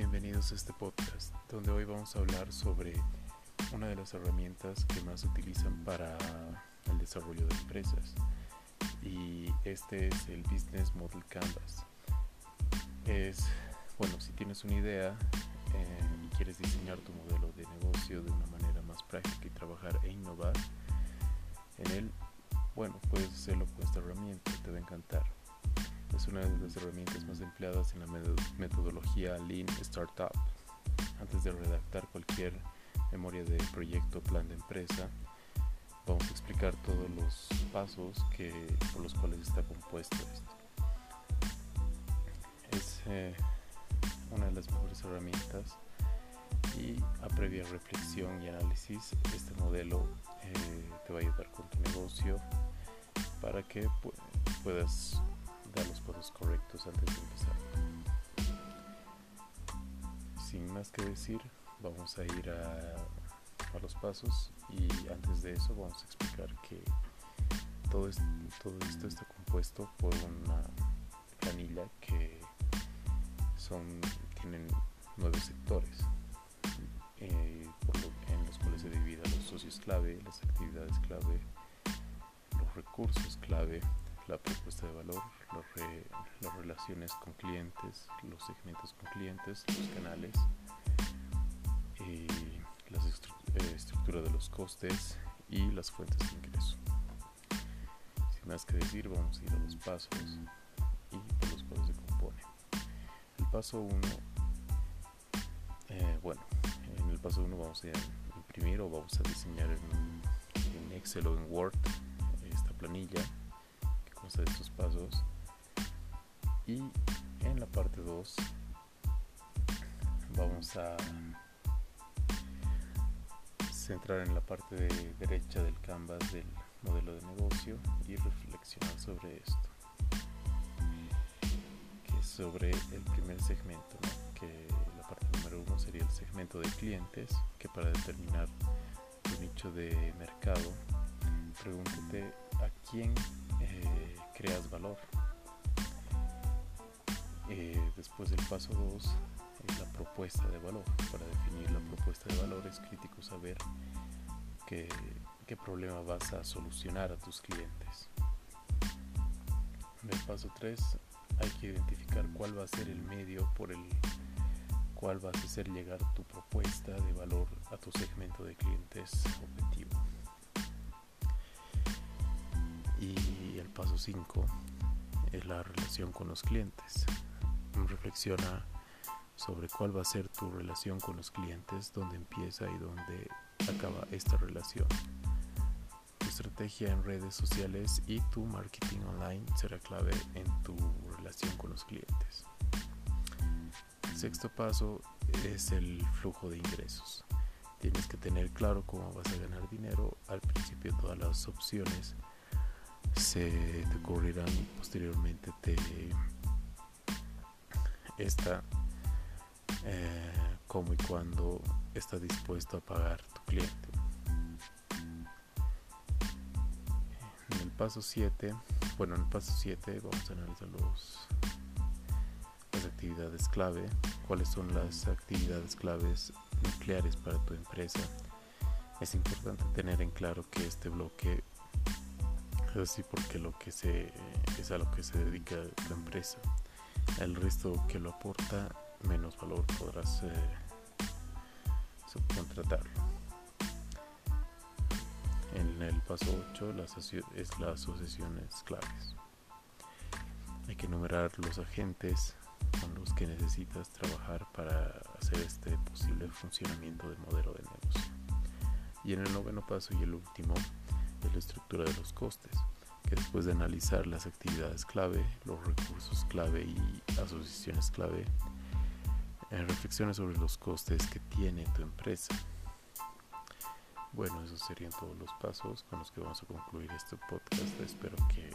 bienvenidos a este podcast, donde hoy vamos a hablar sobre una de las herramientas que más utilizan para el desarrollo de empresas. Y este es el Business Model Canvas. Es, bueno, si tienes una idea eh, y quieres diseñar tu modelo de negocio de una manera más práctica y trabajar e innovar en él, bueno, puedes hacerlo con esta herramienta, te va a encantar es una de las herramientas más empleadas en la metodología Lean Startup. Antes de redactar cualquier memoria de proyecto o plan de empresa, vamos a explicar todos los pasos que, por los cuales está compuesto esto. Es eh, una de las mejores herramientas y a previa reflexión y análisis este modelo eh, te va a ayudar con tu negocio para que puedas dar los pasos correctos antes de empezar. Sin más que decir, vamos a ir a, los pasos y antes de eso vamos a explicar que todo todo esto está compuesto por una planilla que son tienen nueve sectores eh, en los cuales se dividen los socios clave, las actividades clave, los recursos clave, la propuesta de valor, las relaciones con clientes, los segmentos con clientes, los canales, y la eh, estructura de los costes y las fuentes de ingreso. Sin más que decir, vamos a ir a los pasos y por los cuales se compone. El paso 1, eh, bueno, en el paso 1 vamos a imprimir o vamos a diseñar en, en Excel o en Word esta planilla de estos pasos. Y en la parte 2 vamos a centrar en la parte de derecha del canvas del modelo de negocio y reflexionar sobre esto que es sobre el primer segmento que la parte número uno sería el segmento de clientes que para determinar tu nicho de mercado pregúntate a quién eh, creas valor. Eh, después del paso 2 es la propuesta de valor. Para definir la propuesta de valor es crítico saber qué, qué problema vas a solucionar a tus clientes. En el paso 3 hay que identificar cuál va a ser el medio por el cual vas a hacer llegar tu propuesta de valor a tu segmento de clientes objetivo. Y el paso 5 es la relación con los clientes. Reflexiona sobre cuál va a ser tu relación con los clientes, dónde empieza y dónde acaba esta relación. Tu estrategia en redes sociales y tu marketing online será clave en tu relación con los clientes. El sexto paso es el flujo de ingresos. Tienes que tener claro cómo vas a ganar dinero. Al principio todas las opciones se te ocurrirán posteriormente te está eh, cómo y cuándo está dispuesto a pagar tu cliente. En el paso 7, bueno, en el paso 7 vamos a analizar los, las actividades clave, cuáles son las actividades claves nucleares para tu empresa. Es importante tener en claro que este bloque es así porque lo que se es a lo que se dedica la empresa. El resto que lo aporta, menos valor podrás eh, subcontratarlo. En el paso 8 es las asociaciones claves. Hay que enumerar los agentes con los que necesitas trabajar para hacer este posible funcionamiento del modelo de negocio. Y en el noveno paso y el último de la estructura de los costes, que después de analizar las actividades clave, los recursos clave y asociaciones clave, eh, reflexiones sobre los costes que tiene tu empresa. Bueno, esos serían todos los pasos con los que vamos a concluir este podcast. Espero que